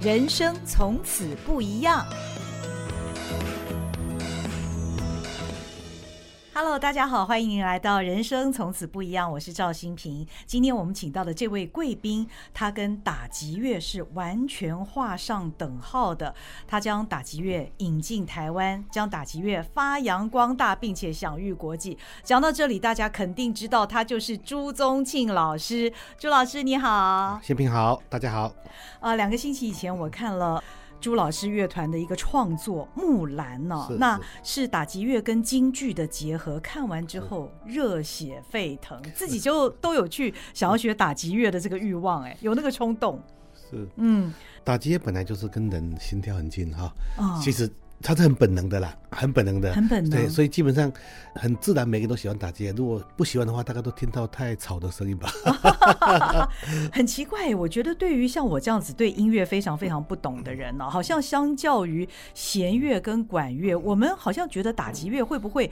人生从此不一样。Hello，大家好，欢迎您来到《人生从此不一样》，我是赵新平。今天我们请到的这位贵宾，他跟打击乐是完全画上等号的。他将打击乐引进台湾，将打击乐发扬光大，并且享誉国际。讲到这里，大家肯定知道他就是朱宗庆老师。朱老师你好，新平好，大家好。啊、呃，两个星期以前我看了。朱老师乐团的一个创作《木兰》呢，那是打击乐跟京剧的结合。看完之后热血沸腾，自己就都有去想要学打击乐的这个欲望，哎，有那个冲动。是，嗯，打击乐本来就是跟人心跳很近哈。哦，其实。他是很本能的啦，很本能的，很本能。对，所以基本上很自然，每个人都喜欢打击。如果不喜欢的话，大家都听到太吵的声音吧。很奇怪，我觉得对于像我这样子对音乐非常非常不懂的人呢、啊，好像相较于弦乐跟管乐，我们好像觉得打击乐会不会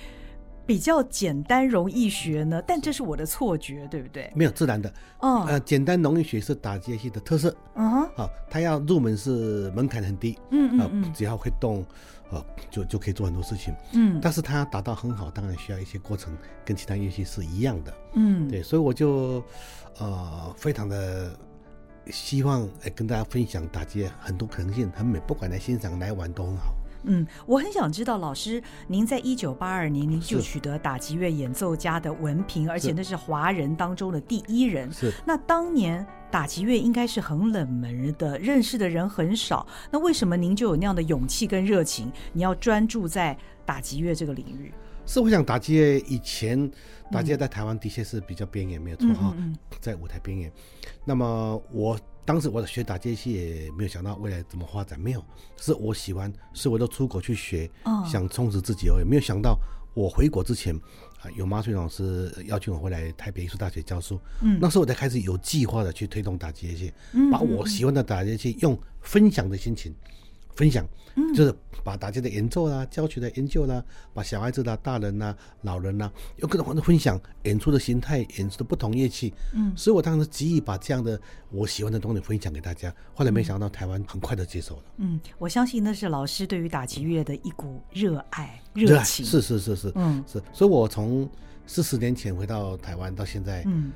比较简单容易学呢？但这是我的错觉，对不对？没有自然的，哦，呃，简单容易学是打击乐器的特色。嗯哼，好，它要入门是门槛很低。嗯嗯嗯，只要会动。呃，就就可以做很多事情，嗯，但是它达到很好，当然需要一些过程，跟其他乐器是一样的，嗯，对，所以我就呃非常的希望跟大家分享打击很多可能性，很美，不管来欣赏来玩都很好。嗯，我很想知道老师，您在一九八二年您就取得打击乐演奏家的文凭，而且那是华人当中的第一人。是，那当年。打击乐应该是很冷门的，认识的人很少。那为什么您就有那样的勇气跟热情？你要专注在打击乐这个领域？是我想打击乐以前，打击乐在台湾的确是比较边缘，没有错哈，在舞台边缘。那么我当时我学打街戏也没有想到未来怎么发展，没有，是我喜欢，是我都出国去学，想充实自己而已，没有想到我回国之前。有马水老师邀请我回来台北艺术大学教书，嗯，那时候我才开始有计划的去推动打击乐器，嗯，把我喜欢的打击乐器用分享的心情分享，嗯，就是把打击的演奏啦、教学的研究啦，把小孩子啦、大人啦、老人啦，有各种方式分享演出的形态、演出的不同乐器，嗯，所以我当时急于把这样的我喜欢的东西分享给大家，后来没想到台湾很快的接受了，嗯，我相信那是老师对于打击乐的一股热爱。热情。是是是是，嗯。是，所以我从四十年前回到台湾到现在，嗯，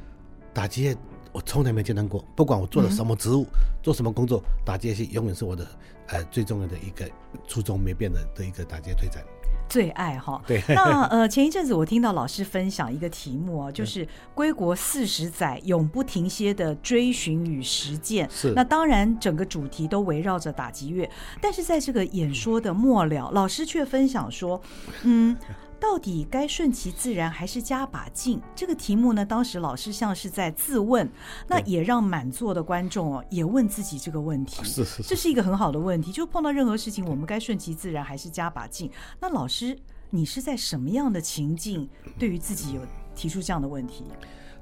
打击乐我从来没间断过，不管我做了什么职务，嗯、做什么工作，打击乐是永远是我的呃最重要的一个初衷没变的的一个打击乐推展。最爱哈，对。那呃，前一阵子我听到老师分享一个题目啊，就是归国四十载永不停歇的追寻与实践。是。那当然，整个主题都围绕着打击乐，但是在这个演说的末了，老师却分享说，嗯。到底该顺其自然还是加把劲？这个题目呢，当时老师像是在自问，那也让满座的观众哦也问自己这个问题。是是是，这是一个很好的问题。就碰到任何事情，我们该顺其自然还是加把劲？那老师，你是在什么样的情境对于自己有提出这样的问题？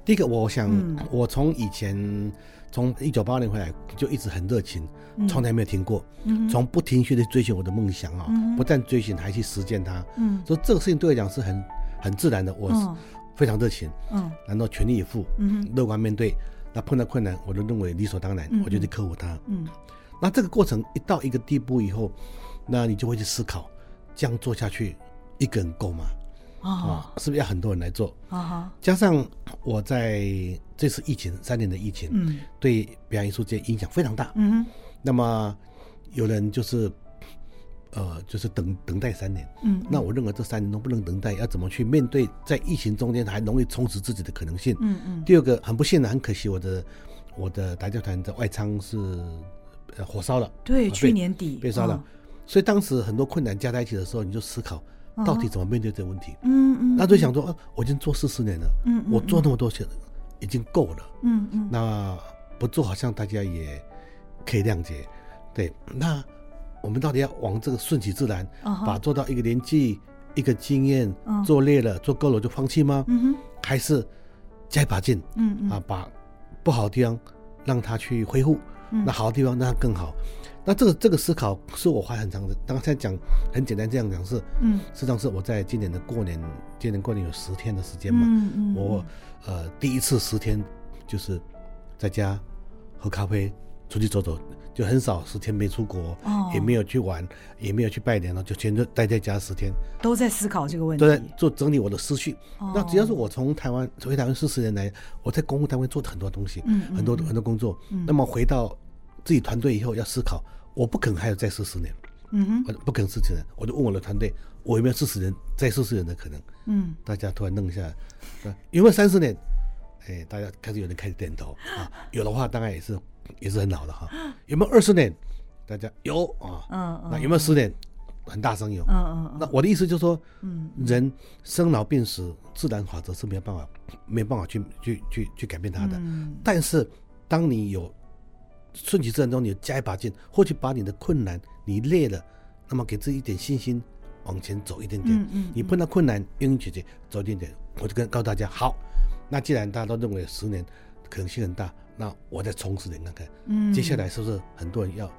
第一个，我想，我从以前。从一九八二年回来就一直很热情，从来没有停过，从不停歇的追寻我的梦想啊，不但追寻还去实践它。嗯，所以这个事情对我讲是很很自然的，我是非常热情，嗯，然后全力以赴，嗯，乐观面对。那碰到困难，我都认为理所当然，我就去克服它。嗯，那这个过程一到一个地步以后，那你就会去思考，这样做下去，一个人够吗？啊，是不是要很多人来做？啊，加上我在这次疫情三年的疫情，嗯，对表演艺术界影响非常大。嗯，那么有人就是，呃，就是等等待三年。嗯，那我认为这三年都不能等待，要怎么去面对在疫情中间还容易充实自己的可能性？嗯嗯。第二个很不幸的，很可惜，我的我的打教团的外仓是呃火烧了。对，去年底被烧了。所以当时很多困难加在一起的时候，你就思考。到底怎么面对这个问题？嗯嗯，那就想说，啊，我已经做四十年了，嗯，我做那么多钱，已经够了，嗯嗯，那不做好像大家也可以谅解，对，那我们到底要往这个顺其自然，把做到一个年纪、一个经验，做累了、做够了就放弃吗？嗯哼，还是加一把劲，嗯嗯，啊，把不好的地方让他去恢复，那好的地方让他更好。那这个这个思考是我花很长的，刚才讲很简单这样讲是，嗯，实际上是我在今年的过年，今年过年有十天的时间嘛，嗯嗯，我呃第一次十天就是在家喝咖啡，出去走走，就很少十天没出国，哦，也没有去玩，也没有去拜年了，就全都待在家十天，都在思考这个问题，都在做整理我的思绪。哦，那只要是我从台湾回台湾四十年来，我在公务单位做的很多东西，嗯，很多很多工作，嗯，那么回到自己团队以后要思考，我不可能还有再四十年，嗯哼，不可能四十年，我就问我的团队，我有没有四十年再四十年的可能？嗯，大家突然愣一下，有没有三十年？哎，大家开始有人开始点头啊，有的话当然也是也是很好的哈。有没有二十年？大家有啊，嗯，那有没有十年？很大声有，嗯嗯。那我的意思就是说，嗯，人生老病死自然法则是没有办法没有办法去去去去改变它的。嗯。但是当你有顺其自然中，你加一把劲，或许把你的困难你累了，那么给自己一点信心，往前走一点点。嗯嗯。你碰到困难，愿意解决，走一点点，我就跟告诉大家好。那既然大家都认为十年可能性很大，那我再冲十年看看，嗯，接下来是不是很多人要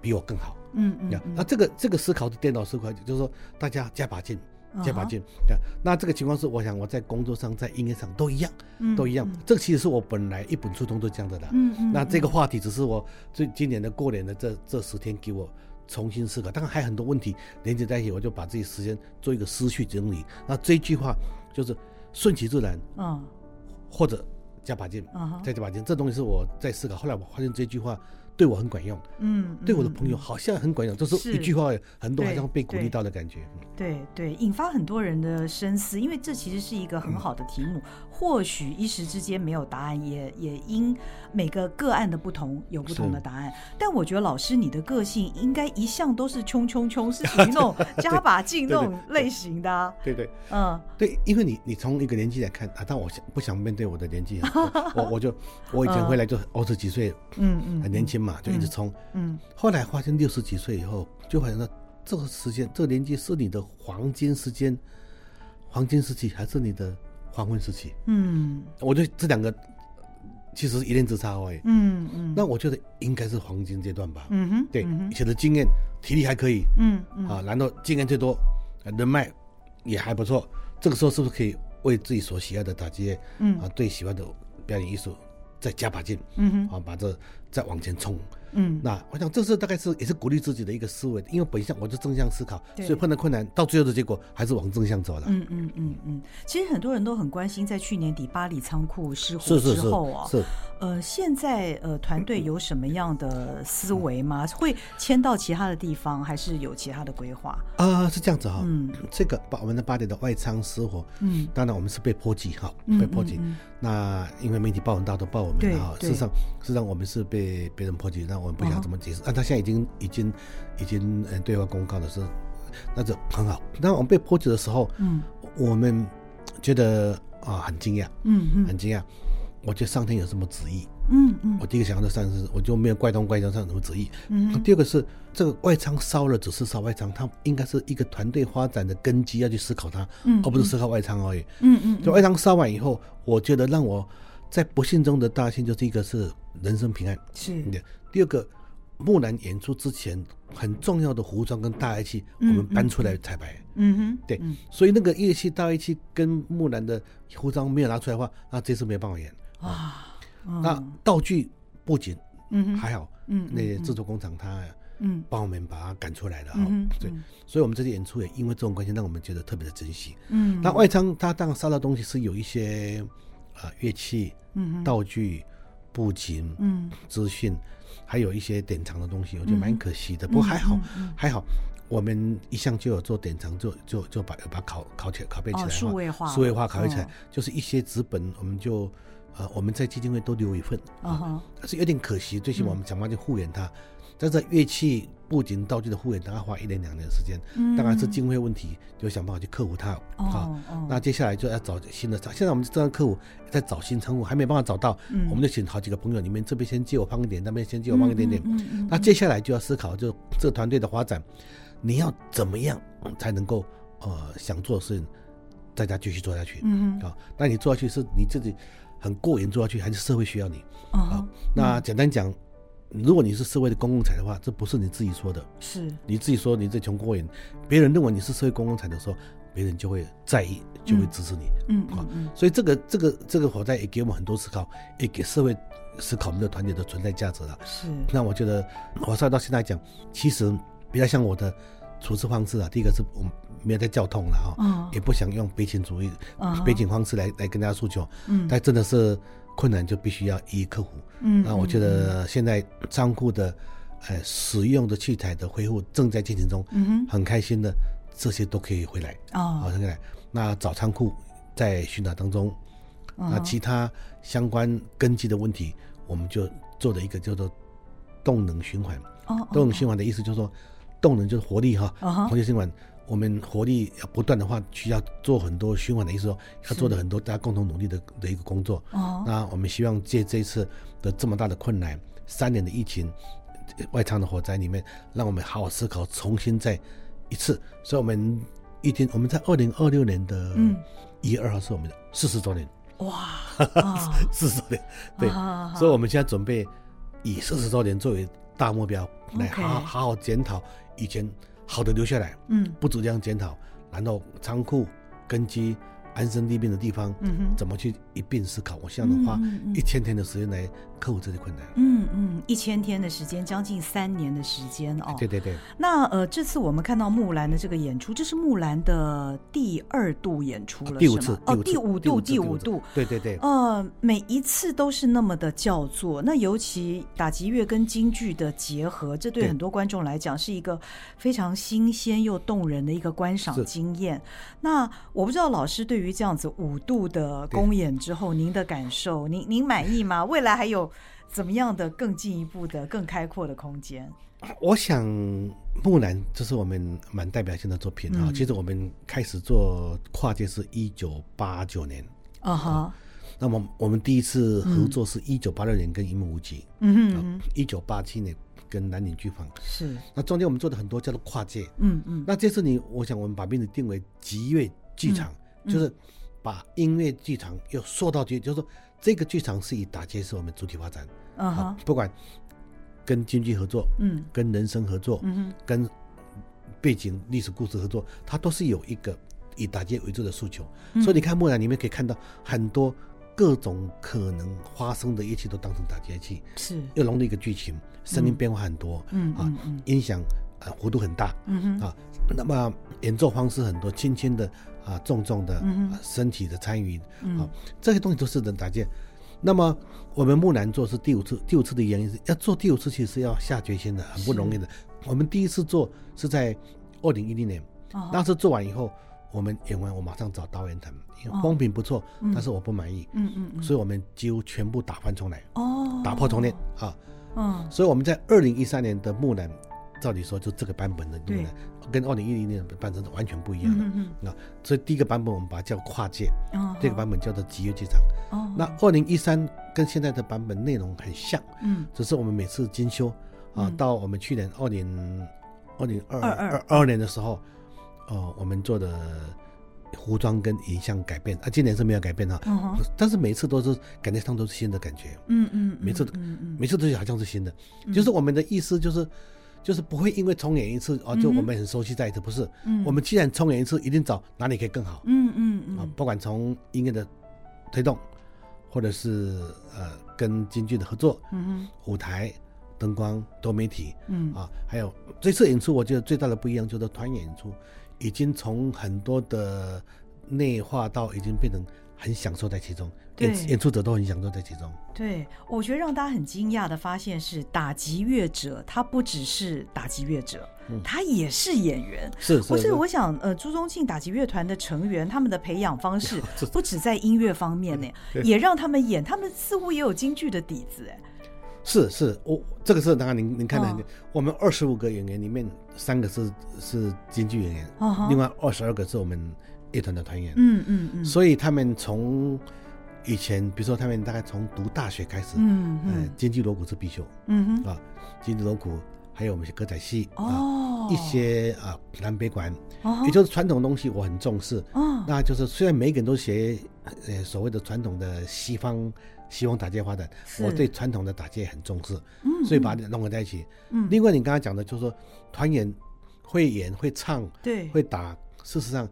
比我更好？嗯嗯，那这个这个思考是颠倒思考，就是说大家加把劲，加把劲，对、uh -huh. 那这个情况是，我想我在工作上，在音乐上都一样，嗯、都一样。这个其实是我本来一本初衷都这样的啦。嗯嗯。那这个话题只是我最今年的过年的这这十天给我重新思考，当然还有很多问题连接在一起，我就把自己时间做一个思绪整理。那这一句话就是。顺其自然，嗯，或者加把劲，嗯，再加把劲，这东西是我在思考。后来我发现这句话对我很管用，嗯，对我的朋友好像很管用，就、嗯、是一句话，很多好像被鼓励到的感觉。对对，引发很多人的深思，因为这其实是一个很好的题目。嗯、或许一时之间没有答案，也也因每个个案的不同有不同的答案。但我觉得老师你的个性应该一向都是冲冲冲，是属于那种加把劲那种类型的、啊。对对，嗯，对，因为你你从一个年纪来看啊，但我想不想面对我的年纪 啊？我我就我以前回来就二十几岁，嗯嗯，很年轻嘛，就一直冲，嗯，后来发现六十几岁以后，就好像说。这个时间，这个年纪是你的黄金时间，黄金时期还是你的黄昏时期？嗯，我觉得这两个其实是一念之差而已。嗯嗯，那我觉得应该是黄金阶段吧。嗯哼，对，以前的经验、体力还可以。嗯嗯，啊，然后经验最多，人脉也还不错。这个时候是不是可以为自己所喜爱的打击乐？嗯啊，最喜欢的表演艺术再加把劲？嗯哼，啊，把这再往前冲。嗯，那我想这是大概是也是鼓励自己的一个思维，因为本相我就正向思考，所以碰到困难到最后的结果还是往正向走了。嗯嗯嗯嗯，其实很多人都很关心，在去年底巴黎仓库失火之后啊，是，是，是，是呃，现在呃团队有什么样的思维吗？会迁到其他的地方，还是有其他的规划？啊、呃，是这样子哈、哦，嗯，这个把我们的巴黎的外仓失火，嗯，当然我们是被波及哈，被波及。嗯嗯嗯那因为媒体报很大，都报我们啊。事实上，事实上我们是被别人破解，那我们不想怎么解释。啊，他现在已经已经已经嗯对外公告的是，那就很好。那我们被破解的时候，嗯，我们觉得啊很惊讶，嗯嗯，很惊讶。我觉得上天有什么旨意？嗯嗯，我第一个想到的上是，我就没有怪东怪西上什么旨意。嗯，第二个是这个外仓烧了，只是烧外仓，它应该是一个团队发展的根基，要去思考它，嗯，而不是思考外仓而已。嗯嗯，就外仓烧完以后，我觉得让我在不幸中的大幸，就是一个是人生平安，是。第二个，木兰演出之前很重要的服装跟大乐器，我们搬出来彩排。嗯哼，对，所以那个乐器大乐器跟木兰的服装没有拿出来的话，那这次没有办法演。啊。那道具布景，嗯，还好，嗯，那些制作工厂他，嗯，帮我们把它赶出来了哈，对，所以我们这次演出也因为这种关系，让我们觉得特别的珍惜，嗯，那外仓它当然烧的东西是有一些啊乐器，嗯，道具，布景，嗯，资讯，还有一些典藏的东西，我觉得蛮可惜的，不过还好，还好，我们一向就有做典藏，就就就把把拷拷起来拷贝起来，数位化，数位化拷贝起来，就是一些纸本，我们就。呃，我们在基金会都留一份，啊、uh. 但是有点可惜。最起码我们想办法去复原它，但是乐器、布景、道具的复原，大概花一年两年的时间。嗯，当然是经费问题，就想办法去克服它。啊、uh -huh.，那接下来就要找新的。现在我们正在克服，在找新仓库，还没办法找到。嗯，我们就请好几个朋友，你们这边先借我放一点，那边先借我放一点点。那接下来就要思考，就这个团队的发展，你要怎么样才能够呃想做的事情，大家继续做下去。嗯嗯。啊，那你做下去是你自己。很过瘾做下去，还是社会需要你啊？Uh 那简单讲、嗯，如果你是社会的公共财的话，这不是你自己说的，是你自己说你这穷过瘾。别人认为你是社会公共财的时候，别人就会在意，就会支持你。嗯嗯嗯。所以这个这个这个火灾也给我们很多思考，也给社会思考我们的团体的存在价值了。是。那我觉得火烧到现在讲，其实比较像我的处置方式啊。第一个是我们没有在叫痛了哈，嗯，也不想用悲情主义、悲情方式来来跟大家诉求。嗯。但真的是困难就必须要一一克服。嗯。那我觉得现在仓库的呃使用的器材的恢复正在进行中。嗯哼。很开心的。这些都可以回来哦，好，回来。那找仓库在寻找当中，哦、那其他相关根基的问题，我们就做了一个叫做动能循环。哦，动能循环的意思就是说，动能就是活力哈，活力循环。我们活力要不断的话，需要做很多循环的意思说，要做的很多大家共同努力的的一个工作。哦，那我们希望借这一次的这么大的困难，三年的疫情，外仓的火灾里面，让我们好好思考，重新再。一次，所以我们一天，我们在二零二六年的一月二号是我们的四十周年。哇，四十周年，对，所以我们现在准备以四十周年作为大目标，来好好好好检讨以前好的留下来，嗯，不止这样检讨，然后仓库根基。安身立命的地方，嗯，怎么去一并思考？我希望能花一千天的时间来克服这些困难。嗯嗯，一千天的时间，将近三年的时间哦。对对对。那呃，这次我们看到木兰的这个演出，这是木兰的第二度演出了，第五次哦，第五度，第五度。对对对。呃，每一次都是那么的叫做。那尤其打击乐跟京剧的结合，这对很多观众来讲是一个非常新鲜又动人的一个观赏经验。那我不知道老师对。于这样子五度的公演之后，您的感受，您您满意吗？未来还有怎么样的更进一步的、更开阔的空间？我想《木兰》这是我们蛮代表性的作品啊。其实我们开始做跨界是一九八九年啊哈。那么我们第一次合作是一九八六年跟一木无极，嗯嗯，一九八七年跟南岭剧坊是。那中间我们做的很多叫做跨界，嗯嗯。那这次你，我想我们把名字定为集乐剧场。就是把音乐剧场又说到剧，就是说这个剧场是以打击是我们主体发展，啊，不管跟经济合作，嗯，跟人生合作，嗯，跟背景历史故事合作，它都是有一个以打击为主的诉求。所以你看木兰里面可以看到很多各种可能发生的一切都当成打击器，是又融入一个剧情，声音变化很多，嗯啊，音响啊幅度很大，嗯啊，那么演奏方式很多，轻轻的。啊，重重的身体的参与，嗯、啊，这些东西都是能搭建。那么我们木兰做是第五次，第五次的原因是要做第五次，其实是要下决心的，很不容易的。我们第一次做是在二零一零年，哦、那次做完以后，我们演完我马上找导演谈，因为风评不错，哦、但是我不满意，嗯嗯，嗯。所以我们几乎全部打翻重来，哦，打破重练啊，嗯，所以我们在二零一三年的木兰。照理说，就这个版本的木兰，跟二零一零年的版本是完全不一样的。嗯嗯。所以第一个版本我们把它叫跨界，这个版本叫做击乐剧场。哦。那二零一三跟现在的版本内容很像，嗯，只是我们每次精修啊。到我们去年二零二零二二二年的时候，哦，我们做的服装跟影像改变啊，今年是没有改变哈。但是每次都是感觉上都是新的感觉。嗯嗯。每次，每次都好像是新的，就是我们的意思就是。就是不会因为重演一次哦，就我们很熟悉再一次，不是？嗯，我们既然重演一次，一定找哪里可以更好。嗯嗯嗯。啊，不管从音乐的推动，或者是呃跟京剧的合作，嗯嗯，舞台、灯光、多媒体，嗯啊，还有这次演出，我觉得最大的不一样就是团演出，已经从很多的内化到已经变成很享受在其中。演演出者都很享受在其中。对，我觉得让大家很惊讶的发现是，打击乐者他不只是打击乐者，嗯、他也是演员。是，是，所以我想，呃，朱宗庆打击乐团的成员，他们的培养方式 不止在音乐方面呢，也让他们演，他们似乎也有京剧的底子。哎，是是，我这个是当然您您看的，哦、我们二十五个演员里面，三个是是京剧演员，哦、另外二十二个是我们乐团的团员。嗯嗯嗯，所以他们从。以前，比如说他们大概从读大学开始，嗯嗯，京剧锣鼓是必修，嗯哼，啊，京剧锣鼓，还有我们些歌仔戏，哦，一些啊南北管，哦，也就是传统东西我很重视，哦，那就是虽然每个人都学，呃，所谓的传统的西方西方打击发展，我对传统的打击也很重视，嗯，所以把它融合在一起，嗯，另外你刚才讲的就是说团员会演会唱，对，会打，事实上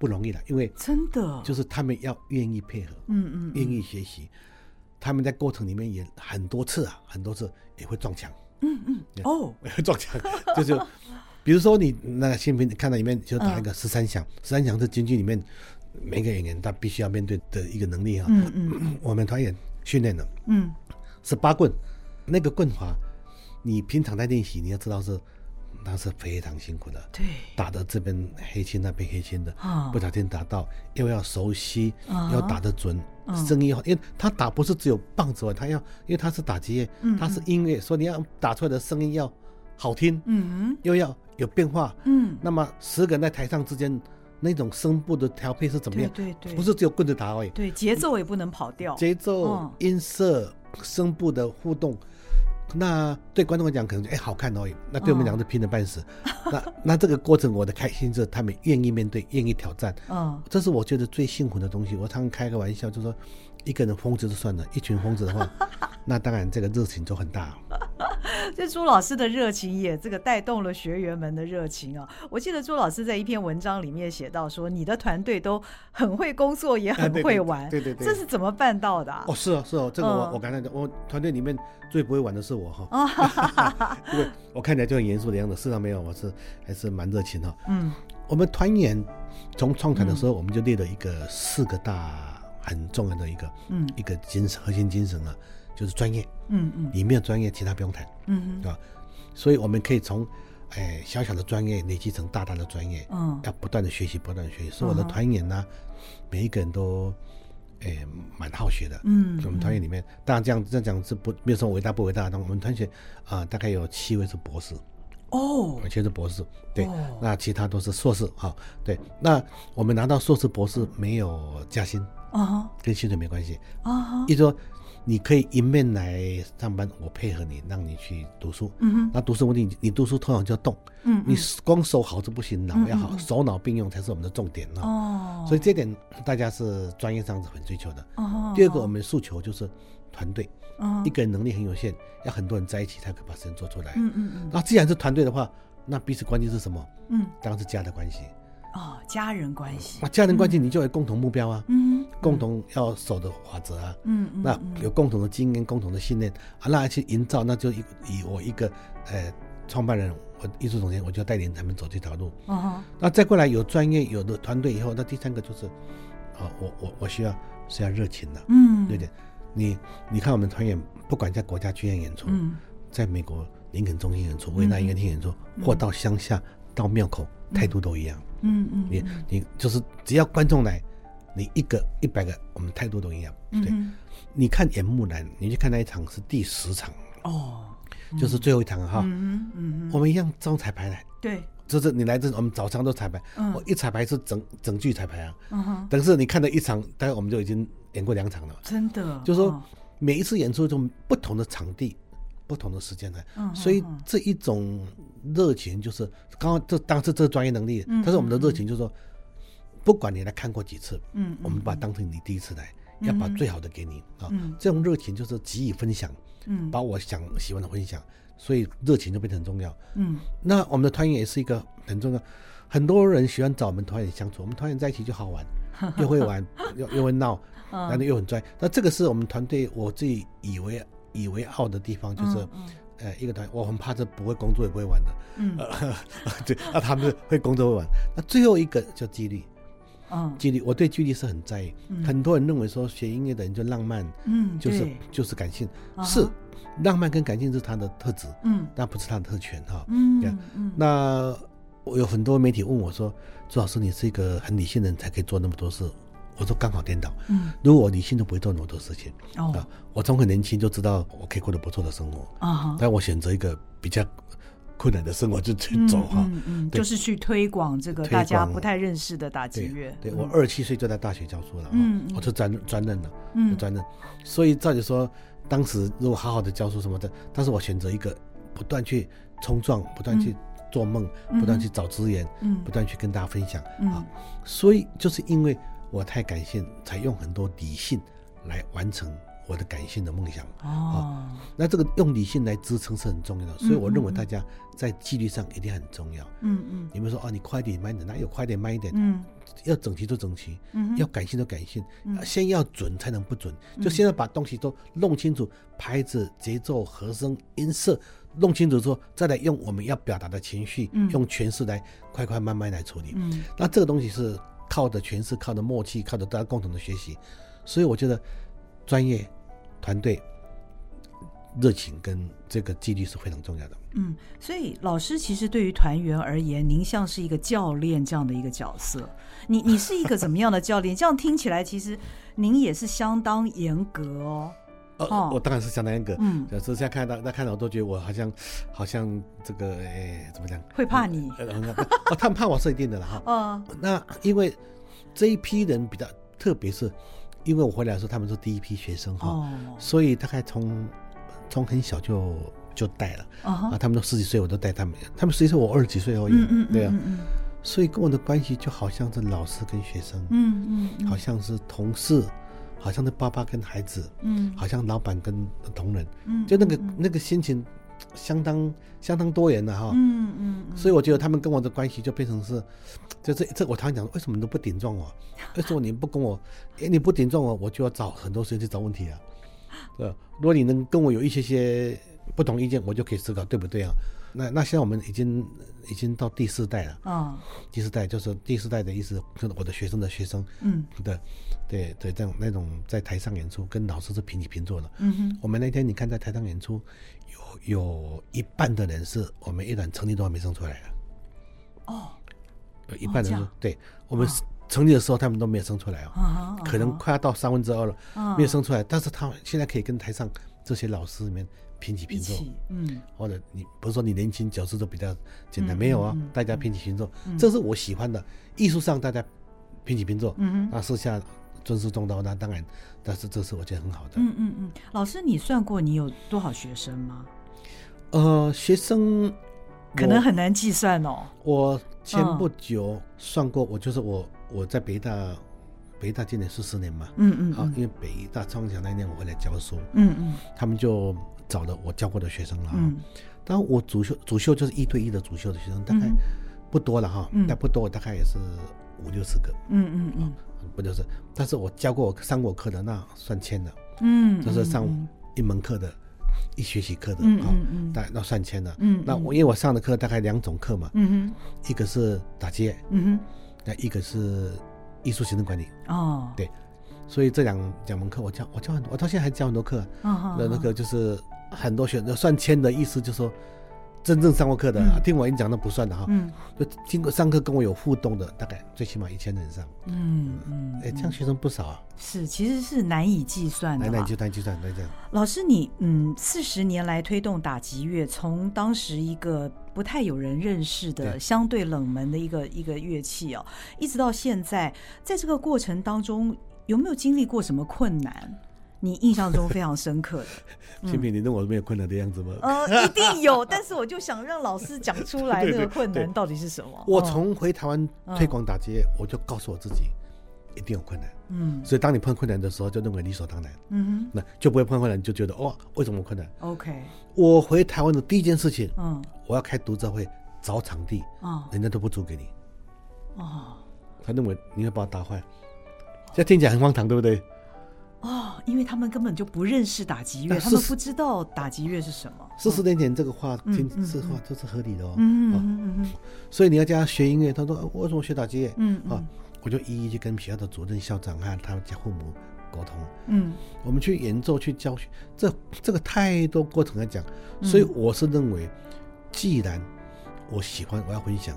不容易的，因为真的？就是他们要愿意配合，嗯嗯，愿意学习，他们在过程里面也很多次啊，很多次也会撞墙，嗯嗯，哦，也 会撞墙，就是 比如说你那个新闻看到里面就打一个十三响，十三响是京剧里面每个演员他必须要面对的一个能力啊，嗯嗯，我们团员训练的，嗯，十八棍，那个棍法，你平常在练习，你要知道是。那是非常辛苦的，对，打的这边黑青那边黑青的，哦、不小心打到，又要熟悉，哦、要打得准，哦、声音好，因为他打不是只有棒子哦，他要，因为他是打击乐，嗯、他是音乐，所以你要打出来的声音要好听，嗯，又要有变化，嗯，那么十个人在台上之间那种声部的调配是怎么样？对对对，不是只有棍子打而已，对，节奏也不能跑掉，节奏、哦、音色、声部的互动。那对观众来讲可能哎好看而已，那对我们讲是拼了半死。哦、那 那这个过程我的开心是他们愿意面对，愿意挑战。嗯，这是我觉得最幸福的东西。我常常开个玩笑，就说一个人疯子就算了，一群疯子的话，那当然这个热情就很大。这朱老师的热情也这个带动了学员们的热情啊！我记得朱老师在一篇文章里面写到说，你的团队都很会工作，也很会玩。对对对，这是怎么办到的？哦，是哦，是哦，这个我我刚才讲，我团队里面最不会玩的是我哈。因为我看起来就很严肃的样子，事实上没有，我是还是蛮热情哈。嗯，我们团员从创团的时候，我们就列了一个四个大很重要的一个嗯一个精神核心精神啊。就是专业，嗯嗯，你没有专业，其他不用谈，嗯对吧？所以我们可以从，哎，小小的专业累积成大大的专业，嗯，要不断的学习，不断的学习。所以我的团员呢，每一个人都，哎，蛮好学的，嗯，我们团员里面，当然这样这样讲是不没有什么伟大不伟大，但我们团员啊，大概有七位是博士，哦，七位是博士，对，那其他都是硕士，哈，对，那我们拿到硕士博士没有加薪，啊，跟薪水没关系，啊，一说。你可以一面来上班，我配合你，让你去读书。嗯哼，那读书问题，你读书通常就要动。嗯，你光手好是不行，脑要好，手脑并用才是我们的重点哦。所以这点大家是专业上是很追求的。哦。第二个，我们诉求就是团队。哦。一个人能力很有限，要很多人在一起才可以把事情做出来。嗯嗯嗯。那既然是团队的话，那彼此关系是什么？嗯，当然是家的关系。哦，家人关系。啊家人关系，你就有共同目标啊。嗯。共同要守的法则啊。嗯嗯。那有共同的经验、共同的信念啊，那去营造，那就以以我一个呃创办人，我艺术总监，我就带领他们走这条路。哦。那再过来有专业、有的团队以后，那第三个就是，啊，我我我需要是要热情的。嗯。对对。你你看我们团员，不管在国家剧院演出，嗯在美国林肯中心演出、维纳音乐厅演出，或到乡下、到庙口，态度都一样。嗯嗯，你你就是只要观众来，你一个一百个，我们态度都一样。对，你看演木兰，你去看那一场是第十场哦，就是最后一场哈。嗯嗯，我们一样招彩排来。对，就是你来这，我们早上都彩排，我一彩排是整整剧彩排啊。嗯哼，但是你看了一场，大概我们就已经演过两场了。真的，就是说每一次演出就不同的场地。不同的时间来，所以这一种热情就是刚刚这当时这个专业能力，但是我们的热情就是说，不管你来看过几次，嗯，我们把它当成你第一次来，要把最好的给你啊，这种热情就是给予分享，嗯，把我想喜欢的分享，所以热情就变得很重要，嗯，那我们的团员也是一个很重要，很多人喜欢找我们团员相处，我们团员在一起就好玩，又会玩又又会闹，然后又很专，那这个是我们团队我自己以为。以为傲的地方就是，呃，一个团，我很怕这不会工作也不会玩的，嗯，对，那他们会工作会玩，那最后一个叫纪律，嗯，纪律，我对纪律是很在意，嗯。很多人认为说学音乐的人就浪漫，嗯，就是就是感性，是浪漫跟感性是他的特质，嗯，但不是他的特权哈，嗯，那我有很多媒体问我说，朱老师，你是一个很理性的人才可以做那么多事。我说刚好颠倒，嗯，如果我理性都不会做那么多事情，哦，我从很年轻就知道我可以过得不错的生活，啊，但我选择一个比较困难的生活就去走哈，嗯嗯，就是去推广这个大家不太认识的打击乐。对，我二十七岁就在大学教书了，嗯，我就专专任了，嗯，专任，所以照理说，当时如果好好的教书什么的，但是我选择一个不断去冲撞，不断去做梦，不断去找资源，嗯，不断去跟大家分享，啊，所以就是因为。我太感性，才用很多理性来完成我的感性的梦想哦。那这个用理性来支撑是很重要的，所以我认为大家在纪律上一定很重要。嗯嗯，你们说哦，你快点慢点，哪有快点慢一点？嗯，要整齐就整齐，嗯，要感性就感性，先要准才能不准。就现在把东西都弄清楚，拍子、节奏、和声、音色弄清楚之后，再来用我们要表达的情绪，用诠释来快快慢慢来处理。嗯，那这个东西是靠的全是，靠的默契，靠的大家共同的学习。所以我觉得专业。团队热情跟这个纪律是非常重要的。嗯，所以老师其实对于团员而言，您像是一个教练这样的一个角色。你你是一个怎么样的教练？这样听起来，其实您也是相当严格哦。哦，我当然是相当严格。嗯，有时候现在看到那看到我都觉得我好像好像这个哎怎么讲？会怕你？哦，他们怕我是一定的了哈。嗯，那因为这一批人比较特别是。因为我回来的时候，他们是第一批学生哈，哦、所以大概从从很小就就带了、哦、啊，他们都十几岁，我都带他们。他们实际上我二十几岁而已，对啊，所以跟我的关系就好像是老师跟学生，嗯嗯，嗯好像是同事，好像是爸爸跟孩子，嗯，好像老板跟同仁，嗯，就那个那个心情。相当相当多元的哈，嗯嗯，所以我觉得他们跟我的关系就变成是，就是这我常常讲，为什么你都不顶撞我？为什么你不跟我？哎，你不顶撞我，我就要找很多时间去找问题啊，对吧？如果你能跟我有一些些不同意见，我就可以思考对不对啊？那那现在我们已经已经到第四代了，啊，第四代就是第四代的意思，就是我的学生的学生，嗯，对，对对，这种那种在台上演出跟老师是平起平坐的，嗯哼，我们那天你看在台上演出。有有一半的人是我们乐团成绩都还没生出来的，哦，有一半的人对，我们成立的时候他们都没有生出来哦，可能快要到三分之二了，没有生出来，但是他们现在可以跟台上这些老师里面平起平坐，嗯，或者你不是说你年轻角色都比较简单，没有啊，大家平起平坐，这是我喜欢的，艺术上大家平起平坐，嗯，那私下尊师重道，那当然，但是这是我觉得很好的，嗯嗯嗯，老师你算过你有多少学生吗？呃，学生可能很难计算哦。我前不久算过，我就是我我在北大，北大今年四十年嘛，嗯嗯，好，因为北大创想那年我回来教书，嗯嗯，他们就找的我教过的学生了，啊，当然我主修主修就是一对一的主修的学生，大概不多了哈，但不多，大概也是五六十个，嗯嗯嗯，不就是，但是我教过我上过课的那算千的，嗯，就是上一门课的。一学习课的，嗯嗯，大概要算钱的，嗯，那我因为我上的课大概两种课嘛，嗯哼，一个是打击乐，嗯。哼，那一个是艺术行政管理，哦，对，所以这两两门课我教我教很多，我到现在还教很多课，那那个就是很多选择算签的意思，就是说。真正上过课的，听我演讲那不算的哈，嗯，就经过上课跟我有互动的，大概最起码一千人以上，嗯嗯，哎，这样学生不少啊，是，其实是难以计算的，难以计算，计算对这样。老师，你嗯，四十年来推动打击乐，从当时一个不太有人认识的、相对冷门的一个一个乐器哦，一直到现在，在这个过程当中，有没有经历过什么困难？你印象中非常深刻的，清平，你认为我没有困难的样子吗？呃，一定有，但是我就想让老师讲出来 那个困难到底是什么。我从回台湾推广打击，我就告诉我自己，一定有困难。嗯，所以当你碰困难的时候，就认为理所当然。嗯哼，那就不会碰困难，就觉得哦，为什么困难？OK。我回台湾的第一件事情，嗯，我要开读者会，找场地，啊，人家都不租给你。哦，他认为你会把我打坏，这听起来很荒唐，对不对？哦，因为他们根本就不认识打击乐，他们不知道打击乐是什么。四十年前这个话听这话都是合理的哦。嗯嗯嗯，所以你要叫他学音乐，他说我为什么学打击乐？嗯啊，我就一一去跟学校的主任、校长还有他们家父母沟通。嗯，我们去演奏、去教学，这这个太多过程来讲，所以我是认为，既然我喜欢，我要分享。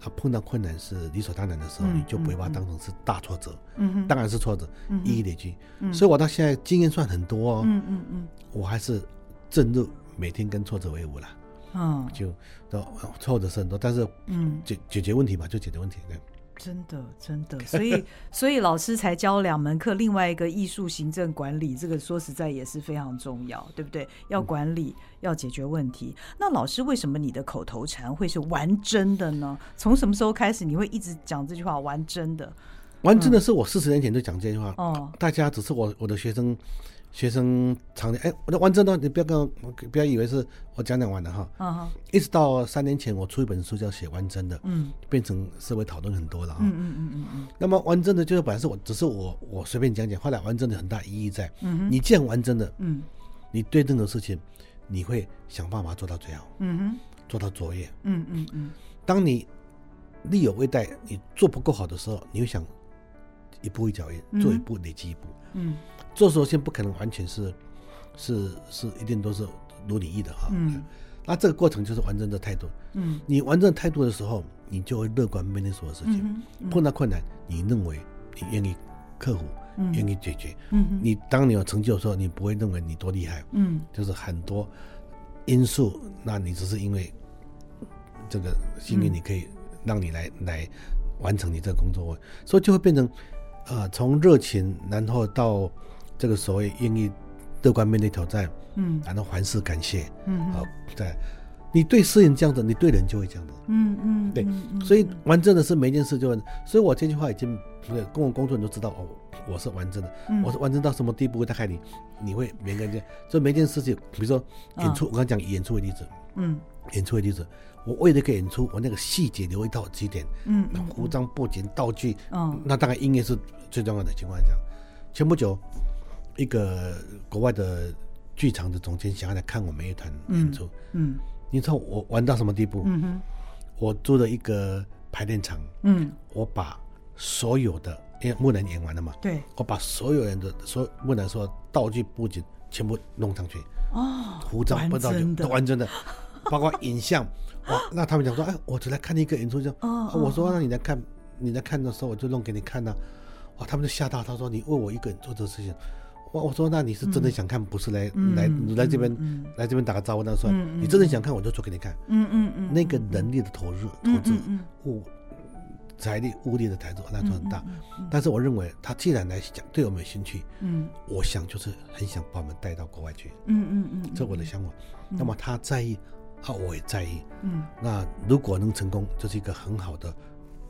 他碰到困难是理所当然的时候，你就不会把它当成是大挫折。嗯，当然是挫折，一一累积。所以我到现在经验算很多哦。嗯嗯嗯，我还是正入每天跟挫折为伍了。嗯，就都挫折是很多，但是嗯，解解决问题嘛，就解决问题。对。真的，真的，所以，所以老师才教两门课，另外一个艺术行政管理，这个说实在也是非常重要，对不对？要管理，要解决问题。那老师，为什么你的口头禅会是玩真的呢？从什么时候开始你会一直讲这句话？玩真的，玩真的是我四十年前就讲这句话。哦，大家只是我我的学生学生常年哎，我的完整的，你不要跟我不要以为是我讲讲完了哈。一直到三年前，我出一本书叫《写完整的》，嗯，变成社会讨论很多了哈。嗯嗯嗯嗯嗯。那么完整的，就是本来是我只是我我随便讲讲，后来完整的很大意义在。你既然完整的，嗯，你对任何事情，你会想办法做到最好。嗯哼。做到卓越。嗯嗯嗯。当你力有未逮，你做不够好的时候，你会想一步一脚印，做一步累积一步。嗯。做时候先不可能完全是，是是一定都是如你意的哈。嗯。那这个过程就是完整的态度。嗯。你完整的态度的时候，你就会乐观面对所有事情。嗯嗯、碰到困难，你认为你愿意克服，嗯、愿意解决。嗯。你当你有成就的时候，你不会认为你多厉害。嗯。就是很多因素，那你只是因为这个幸运，你可以让你来、嗯、来完成你这个工作，所以就会变成，呃，从热情，然后到。这个所谓愿意乐观面对挑战，嗯，然后凡事感谢，嗯，好，对，你对事情这样子，你对人就会这样子，嗯嗯，对，所以完整的是每一件事就，所以我这句话已经，跟我工作人都知道哦，我是完整的，我是完整到什么地步？大概你你会每个人，所以每件事情，比如说演出，我刚讲演出为例子，嗯，演出为例子，我为了个演出，我那个细节留意到几点，嗯，服装布景道具，嗯，那大概音乐是最重要的情况下，前不久。一个国外的剧场的总监想要来看我们一团演出，嗯，嗯，你知道我玩到什么地步？嗯哼，我租了一个排练场，嗯，我把所有的因为木兰演完了嘛，对，我把所有人的所木兰说道具布景全部弄上去，哦，服装不道具都完整的，包括影像，哇，那他们讲说，哎，我只来看一个演出就，哦，我说那你来看，你来看的时候我就弄给你看呢，哇，他们就吓到，他说你为我一个人做这个事情。我我说，那你是真的想看，不是来来来这边来这边打个招呼那算。你真的想看，我就做给你看。嗯嗯嗯。那个能力的投入、投资、物财力、物力的投入，那就很大。但是我认为，他既然来讲对我们有兴趣，嗯，我想就是很想把我们带到国外去。嗯嗯嗯。这我的想法。那么他在意，啊，我也在意。嗯。那如果能成功，就是一个很好的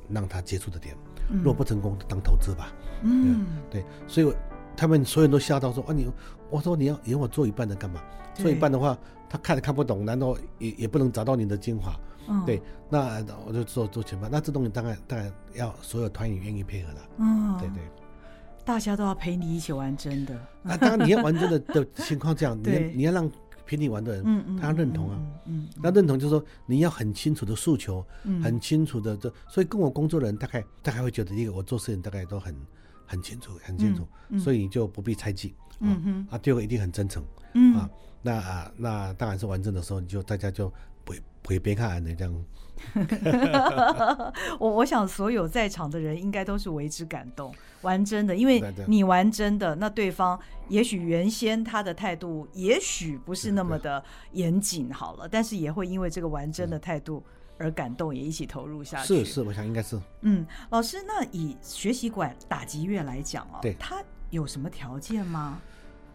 让他接触的点。如果不成功，就当投资吧。嗯。对，所以。他们所有人都吓到说：“啊，你，我说你要你让我做一半的干嘛？做一半的话，他看都看不懂，难道也也不能找到你的精华？嗯、对，那我就做做全半。那这东西当然当然要所有团员愿意配合了。嗯，对对，大家都要陪你一起玩真的。那当然你要玩真的的情况这样，你要你要让陪你玩的人，嗯嗯，他要认同啊，嗯，那认同就是说你要很清楚的诉求，很清楚的这，所以跟我工作的人大概大概会觉得一个我做事情大概都很。很清楚，很清楚，嗯嗯、所以你就不必猜忌。嗯哼，啊，第二个一定很真诚。嗯啊，那啊，那当然是玩真的时候，你就大家就不会别看的这样。我我想所有在场的人应该都是为之感动，玩真的，因为你玩真的，那对方也许原先他的态度也许不是那么的严谨，好了，但是也会因为这个玩真的态度。而感动，也一起投入下去。是是，我想应该是。嗯，老师，那以学习馆打击乐来讲哦，对，他有什么条件吗？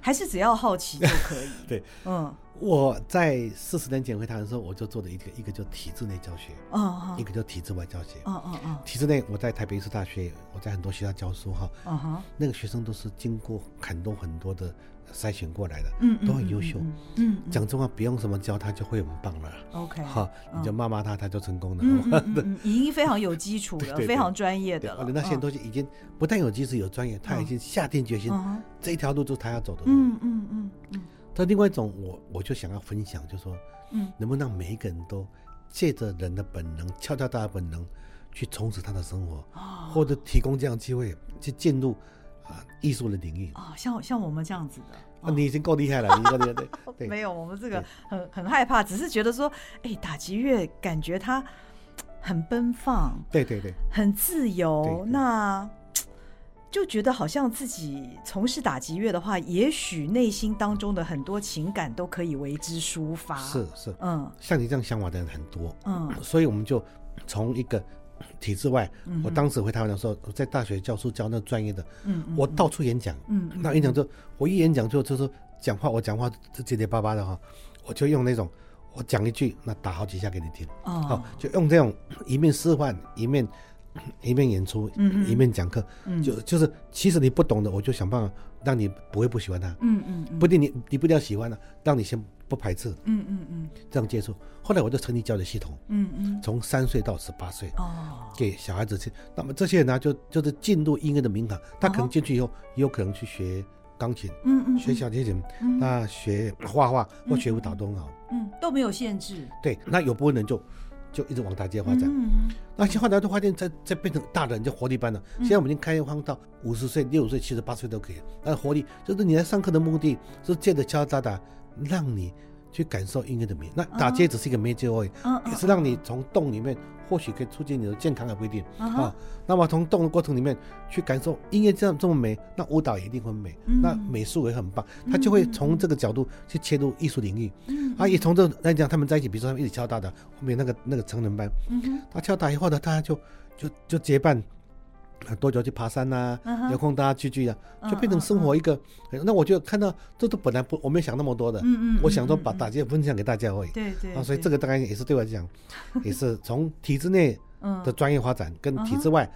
还是只要好奇就可以？对，嗯，我在四十年前回台湾的时候，我就做了一个一个叫体制内教学，哦哦，一个叫体制外教学，哦哦哦。体制内，我在台北艺术大学，我在很多学校教书哈，哦哈，那个学生都是经过很多很多的。筛选过来的，嗯，都很优秀，嗯，讲真话不用什么教他就会很棒了，OK，好，你就骂骂他，他就成功了，嗯，已经非常有基础了，非常专业的了。那些东西已经不但有基础有专业，他已经下定决心，这一条路就是他要走的路，嗯嗯嗯嗯。但另外一种，我我就想要分享，就是说，嗯，能不能让每一个人都借着人的本能，敲敲他的本能，去充实他的生活，或者提供这样机会去进入。啊，艺术的领域啊，像像我们这样子的，啊，你已经够厉害了，你够厉害。对，没有，我们这个很很害怕，只是觉得说，哎，打击乐感觉它很奔放，对对对，很自由，那就觉得好像自己从事打击乐的话，也许内心当中的很多情感都可以为之抒发。是是，嗯，像你这样想法的人很多，嗯，所以我们就从一个。体制外，我当时回台湾的时候，我在大学教书教那专业的，嗯，我到处演讲，嗯，那演讲就，我一演讲就就是讲话，我讲话就结结巴巴的哈，我就用那种，我讲一句，那打好几下给你听，哦，就用这种一面示范一面一面演出，嗯、一面讲课，嗯、就就是其实你不懂的，我就想办法让你不会不喜欢他，嗯嗯，嗯。不一定你你不一定要喜欢的，让你先不排斥，嗯嗯嗯，这样接触。后来我就成立教育系统，嗯嗯，从三岁到十八岁，哦，给小孩子去，那么这些人呢，就就是进入音乐的名堂，他可能进去以后，也有可能去学钢琴，嗯嗯，学小提琴，那学画画或学舞蹈都很好，嗯，都没有限制，对，那有部分人就。就一直往大街发展，那后来就发现，再再变成大人就活力班了。现在我们已经开放到五十岁、六十岁、七十八岁都可以。那活力就是你来上课的目的是借着敲敲打打，让你。去感受音乐的美，那打街只是一个媒介而已，也是让你从动里面或许可以促进你的健康，的不一定啊。那么从动的过程里面去感受音乐这样这么美，那舞蹈也一定会美，那美术也很棒，他就会从这个角度去切入艺术领域。啊，也从这来讲，他们在一起，比如说他们一起敲打的，后面那个那个成人班，他敲打以后呢，大家就就就结伴。多久去爬山呐、啊？嗯、哼有空大家聚聚啊，就变成生活一个。嗯嗯、那我就看到，这都本来不，我没想那么多的。嗯嗯。我想说把大家分享给大家而已。对对。啊，所以这个大概也是对我来讲，也是从体制内的专业发展跟体制外，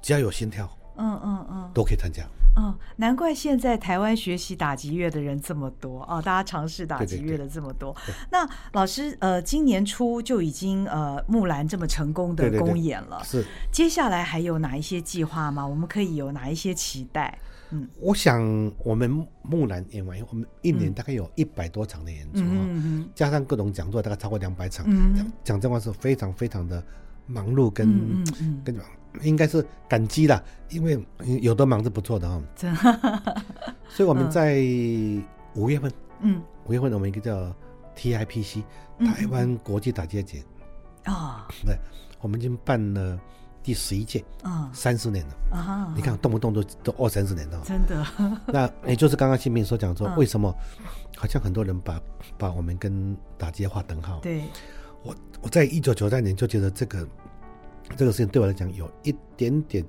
只要有心跳，嗯嗯嗯，都可以参加。嗯，难怪现在台湾学习打击乐的人这么多哦，大家尝试打击乐的这么多。对对对，那老师，呃，今年初就已经呃木兰这么成功的公演了，是。接下来还有哪一些计划吗？我们可以有哪一些期待？嗯，我想我们木兰演完我们一年大概有一百多场的演出，加上各种讲座，大概超过两百场。嗯，讲讲真话是非常非常的忙碌跟跟。应该是感激啦，因为有的忙是不错的哈。所以我们在五月份，嗯，五月份我们一个叫 TIPC 台湾国际打击节啊，对，我们已经办了第十一届啊，三十年了啊。你看动不动都都二三十年了，真的。那也就是刚刚新民所讲说，为什么好像很多人把把我们跟打击划等号？对，我我在一九九三年就觉得这个。这个事情对我来讲有一点点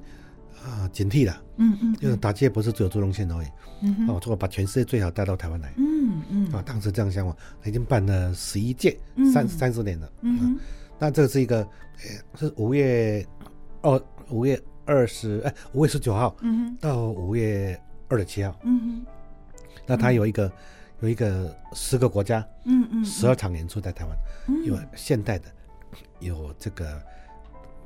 啊警惕了，嗯嗯，因为打击不是只有朱龙宪而已，嗯哼，哦，如果把全世界最好带到台湾来，嗯嗯，啊，当时这样想法，已经办了十一届，三三十年了，嗯，那这个是一个，呃，是五月二五月二十哎五月十九号，嗯到五月二十七号，嗯哼，那他有一个有一个十个国家，嗯嗯，十二场演出在台湾，有现代的，有这个。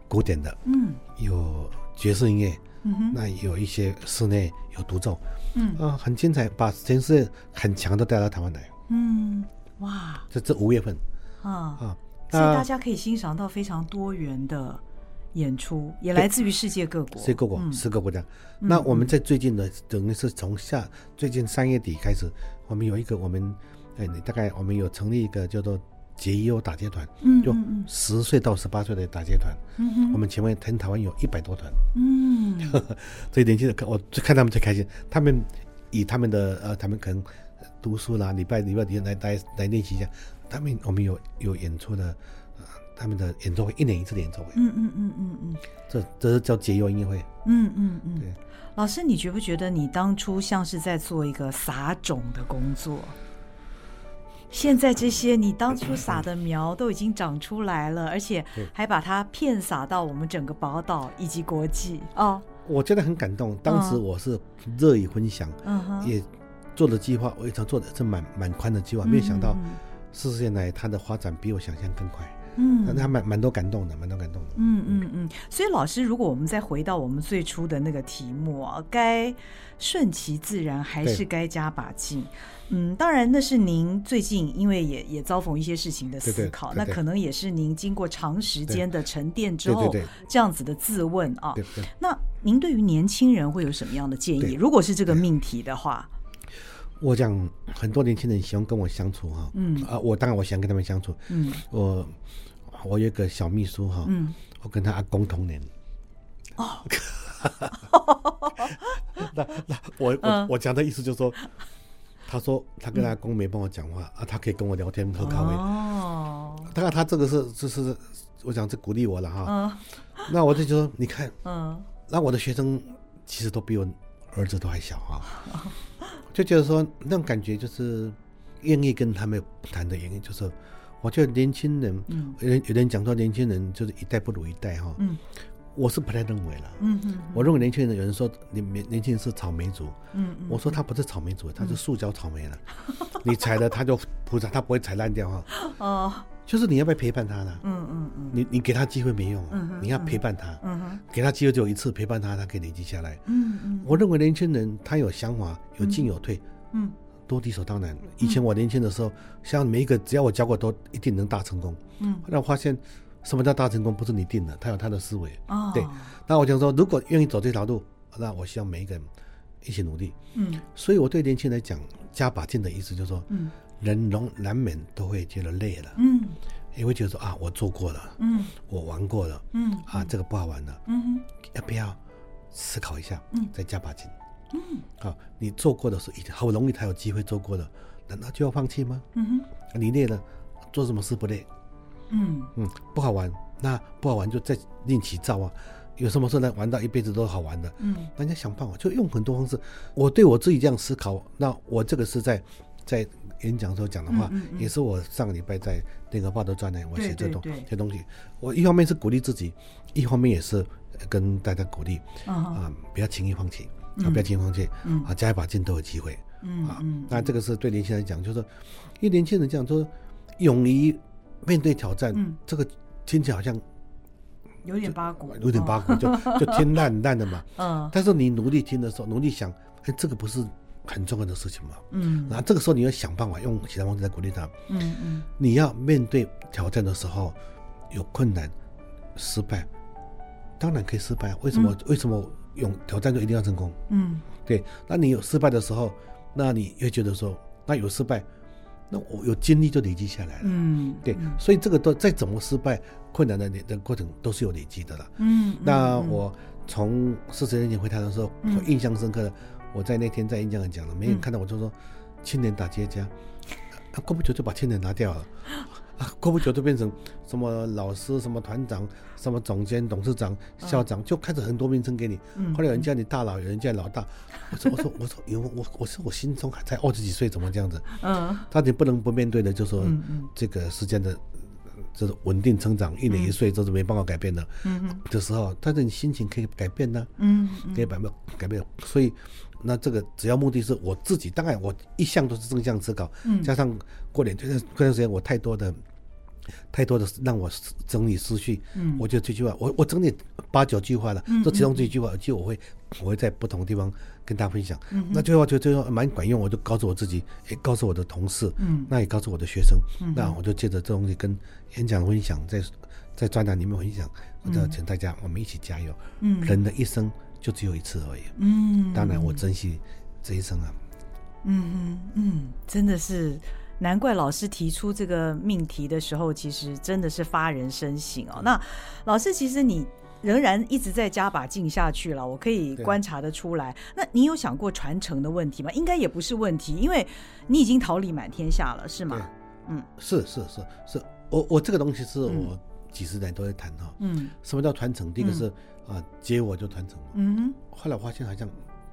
古典的，嗯，有爵士音乐，嗯哼，那有一些室内有独奏，嗯。啊，很精彩，把全世界很强的带到台湾来，嗯，哇，这这五月份，啊啊，所以大家可以欣赏到非常多元的演出，也来自于世界各国，世界各国，十个国家。那我们在最近的，等于是从下最近三月底开始，我们有一个我们，哎，大概我们有成立一个叫做。解忧打击团，就十岁到十八岁的打击团，嗯嗯、我们前面全台湾有一百多团，嗯，所以年轻人我就看他们最开心，他们以他们的呃，他们可能读书啦，礼拜礼拜天来来来练习一下，他们我们有有演出的，呃，他们的演奏会一年一次的演奏会，嗯嗯嗯嗯。嗯，这这是叫解忧音乐会，嗯嗯嗯，对，老师，你觉不觉得你当初像是在做一个撒种的工作？现在这些你当初撒的苗都已经长出来了，而且还把它片撒到我们整个宝岛以及国际哦。我觉得很感动，当时我是热意分享，嗯，也做的计划，我也常做的是蛮蛮宽的计划，没有想到四十年来它的发展比我想象更快。嗯，那还蛮蛮多感动的，蛮多感动的。嗯嗯嗯，所以老师，如果我们再回到我们最初的那个题目啊，该顺其自然还是该加把劲？对嗯，当然那是您最近因为也也遭逢一些事情的思考，对对对。对，那可能也是您经过长时间的沉淀之后这样子的自问啊。那您对于年轻人会有什么样的建议？如果是这个命题的话，我讲很多年轻人喜欢跟我相处哈，嗯。啊，我当然我想跟他们相处，嗯，我。我有个小秘书哈，嗯，我跟他阿公同年，哦，那那我我我讲的意思就是说，他说他跟他阿公没办法讲话啊，他可以跟我聊天喝咖啡。哦。当然他这个是就是我想是鼓励我了哈，那我就说你看，嗯，那我的学生其实都比我儿子都还小哈，就觉得说那种感觉就是愿意跟他们谈的原因就是。我觉得年轻人，有人有人讲说年轻人就是一代不如一代哈。嗯，我是不太认为了。嗯嗯，我认为年轻人有人说年年年轻人是草莓族。嗯嗯，我说他不是草莓族，他是塑胶草莓了。你踩了他就铺上，他不会踩烂掉哈。哦，就是你要不要陪伴他呢？嗯嗯嗯，你你给他机会没用，你要陪伴他。嗯哼，给他机会只有一次，陪伴他，他可以累积下来。嗯嗯，我认为年轻人他有想法，有进有退。嗯。都理所当然。以前我年轻的时候，像每一个只要我教过，都一定能大成功。嗯，后来我发现，什么叫大成功？不是你定的，他有他的思维。哦，对。那我想说，如果愿意走这条路，那我希望每一个人一起努力。嗯，所以我对年轻人来讲，加把劲的意思就是说，嗯，人容难免都会觉得累了。嗯，也会觉得说啊，我做过了。嗯，我玩过了。嗯，啊，这个不好玩了。嗯，要不要思考一下？嗯，再加把劲。嗯，好，你做过的是已经好容易才有机会做过的，难道就要放弃吗？嗯哼，你累了，做什么事不累？嗯嗯，不好玩，那不好玩就再另起灶啊。有什么事呢玩到一辈子都好玩的？嗯，人家想办法，就用很多方式。我对我自己这样思考，那我这个是在在演讲时候讲的话，嗯嗯嗯，也是我上个礼拜在那个报道专栏我写这东这东西。我一方面是鼓励自己，一方面也是跟大家鼓励啊，不要轻易放弃。啊，不要轻易放弃，啊，加一把劲都有机会，嗯，啊，那这个是对年轻人讲，就是说，因为年轻人讲说，勇于面对挑战，这个听起来好像有点八股，有点八股，就就听烂烂的嘛，嗯，但是你努力听的时候，努力想，哎，这个不是很重要的事情嘛，嗯，然后这个时候你要想办法用其他方式来鼓励他，嗯嗯，你要面对挑战的时候，有困难、失败，当然可以失败，为什么？为什么？用挑战就一定要成功，嗯，对。那你有失败的时候，那你会觉得说，那有失败，那我有经历就累积下来了，嗯，对。所以这个都再怎么失败、困难的的过程都是有累积的了，嗯。那我从四十年前回台的时候，我印象深刻的，我在那天在演讲讲了，没人看到我就说，青年打结痂，啊，过不久就把青年拿掉了。啊，过不久就变成什么老师、什么团长、什么总监、董事长、校长，就开始很多名称给你。嗯，后来有人叫你大佬，有人叫你老大。我说，我说，我说，有我，我说我心中还才二十几岁，怎么这样子？嗯，他你不能不面对的，就是说这个时间的，就是稳定成长，一年一岁，这是没办法改变的。嗯的时候，但是你心情可以改变呢。嗯，可以改变，改变。所以。那这个只要目的是我自己，当然我一向都是正向思考，嗯，加上过年这段这段时间我太多的太多的让我整理思绪，嗯，我就这句话，我我整理八九句话了，嗯，这其中这一句话，就我会我会在不同的地方跟大家分享，嗯，那这句话就这句话蛮管用，我就告诉我自己，也告诉我的同事，嗯，那也告诉我的学生，嗯，那我就借着这东西跟演讲分享，在在专栏里面分享，我就请大家我们一起加油，嗯，人的一生。就只有一次而已。嗯，当然我珍惜这一生啊。嗯嗯嗯，真的是难怪老师提出这个命题的时候，其实真的是发人深省哦。那老师，其实你仍然一直在加把劲下去了，我可以观察得出来。那你有想过传承的问题吗？应该也不是问题，因为你已经桃李满天下了，是吗？嗯，是是是是，我我这个东西是我几十年都在谈哈。嗯，什么叫传承？第一个是。啊，接我就传承。嗯，后来我发现好像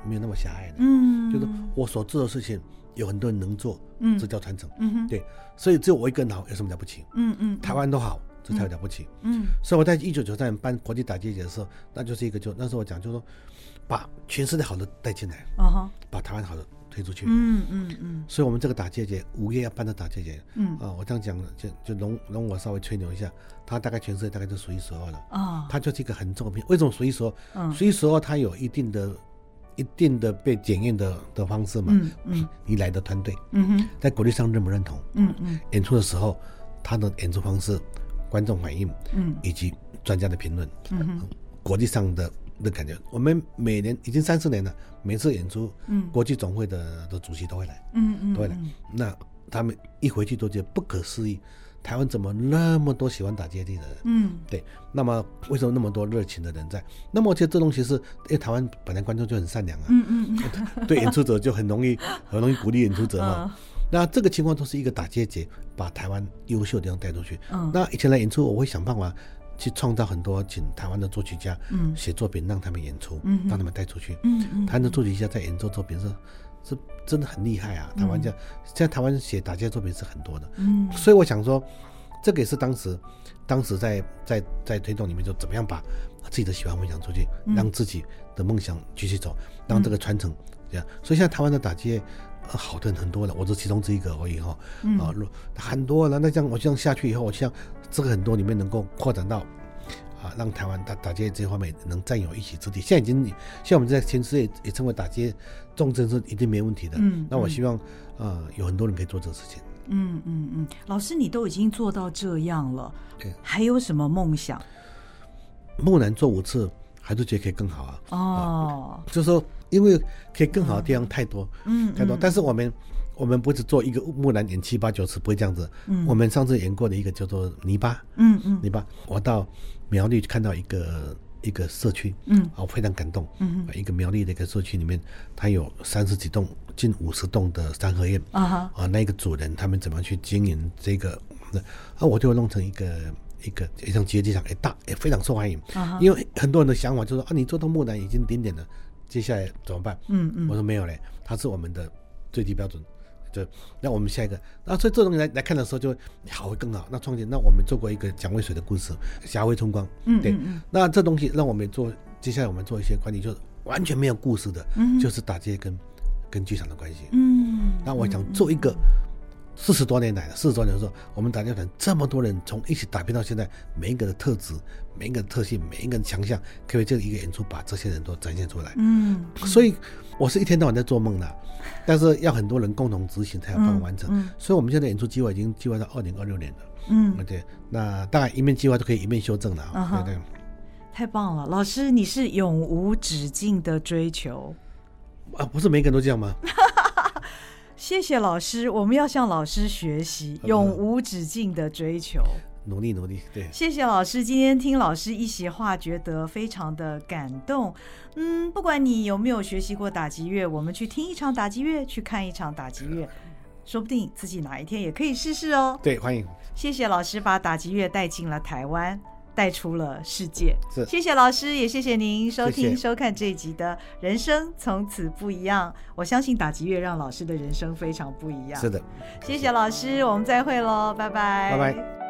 没有那么狭隘的。嗯，就是我所做的事情有很多人能做，嗯，这叫传承。嗯，对，所以只有我一个人好，有什么了不起？嗯嗯，台湾都好，这才有了不起。嗯，所以我在一九九三年办国际打击节的时候，那就是一个就那时候我讲就是说，把全世界好的带进来，啊把台湾好的推出去。嗯嗯嗯，所以我们这个打击节五月要办的打击节，嗯啊，我这样讲就就容容我稍微吹牛一下。它大概全世界大概就数一数二了啊！它就是一个很重要的，为什么数一数二？数一数二，它有一定的、一定的被检验的的方式嘛？嗯嗯，你来的团队，嗯哼，在国际上认不认同？嗯嗯，演出的时候，他的演出方式、观众反应，嗯，以及专家的评论，嗯哼，国际上的的感觉，我们每年已经三四年了，每次演出，嗯，国际总会的的主席都会来，嗯嗯，都会来。那他们一回去都觉得不可思议。台湾怎么那么多喜欢打接力的人？嗯，对。那么为什么那么多热情的人在？那么我觉得这东西是，因为台湾本来观众就很善良啊。嗯嗯嗯。对演出者就很容易，很容易鼓励演出者嘛。那这个情况都是一个打阶节，把台湾优秀的地方带出去。嗯。那以前来演出，我会想办法去创造很多请台湾的作曲家，嗯，写作品让他们演出，嗯，让他们带出去。嗯嗯。台湾的作曲家在演奏作品是。是真的很厉害啊！台湾这样，现在台湾写打击作品是很多的，嗯，所以我想说，这个也是当时，当时在在在推动里面，就怎么样把自己的喜欢分享出去，让自己的梦想继续走，让这个传承这样。所以现在台湾的打击乐好的人很多了，我是其中之一个而已哈。啊，很多了。那这样我这样下去以后，我希望这个很多里面能够扩展到啊，让台湾打打击乐这方面能占有一席之地。现在已经，现在我们在全世界也称为打击重镇是一定没问题的。嗯，那我希望呃，有很多人可以做这个事情。嗯嗯嗯，老师，你都已经做到这样了，对，还有什么梦想？木兰做五次，还是觉得可以更好啊。哦，啊、就是说，因为可以更好的地方太多，嗯，太多。嗯、但是我们，我们不是做一个木兰演七八九次，不会这样子。嗯，我们上次演过的一个叫做泥巴，嗯嗯，泥巴，我到苗栗去看到一个一个社区，嗯，我非常感动。嗯，一个苗栗的一个社区里面，它有三十几栋。近五十栋的三合院啊哈，啊，那个主人他们怎么去经营这个？那啊，我就弄成一个一个像街机场，也大，也非常受欢迎。啊，因为很多人的想法就是说啊，你做到木兰已经顶点了，接下来怎么办？嗯嗯，我说没有嘞，它是我们的最低标准。就那我们下一个，那所以这东西来来看的时候就好会更好。那创建，那我们做过一个蒋渭水的故事，霞辉春光。嗯，对，嗯，那这东西让我们做，接下来我们做一些管理，就是完全没有故事的，嗯，就是打街跟。跟剧场的关系，嗯，那我想做一个四十多年来，四十多年的时候，我们打击团这么多人从一起打拼到现在，每一个的特质，每一个的特性，每一个的强项，可以这一个演出把这些人都展现出来，嗯，所以我是一天到晚在做梦的，但是要很多人共同执行才有办法完成，嗯，所以我们现在演出计划已经计划到二零二六年了，嗯，对，那大概一面计划都可以一面修正了啊，对对，太棒了，老师你是永无止境的追求。啊，不是每个人都这样吗？谢谢老师，我们要向老师学习，永无止境的追求，努力努力。对，谢谢老师，今天听老师一席话，觉得非常的感动。嗯，不管你有没有学习过打击乐，我们去听一场打击乐，去看一场打击乐，说不定自己哪一天也可以试试哦。对，欢迎。谢谢老师把打击乐带进了台湾。带出了世界，是谢谢老师，也谢谢您收听收看这一集的人生从此不一样。我相信打击乐让老师的人生非常不一样。是的，谢谢老师，我们再会喽，拜拜，拜拜。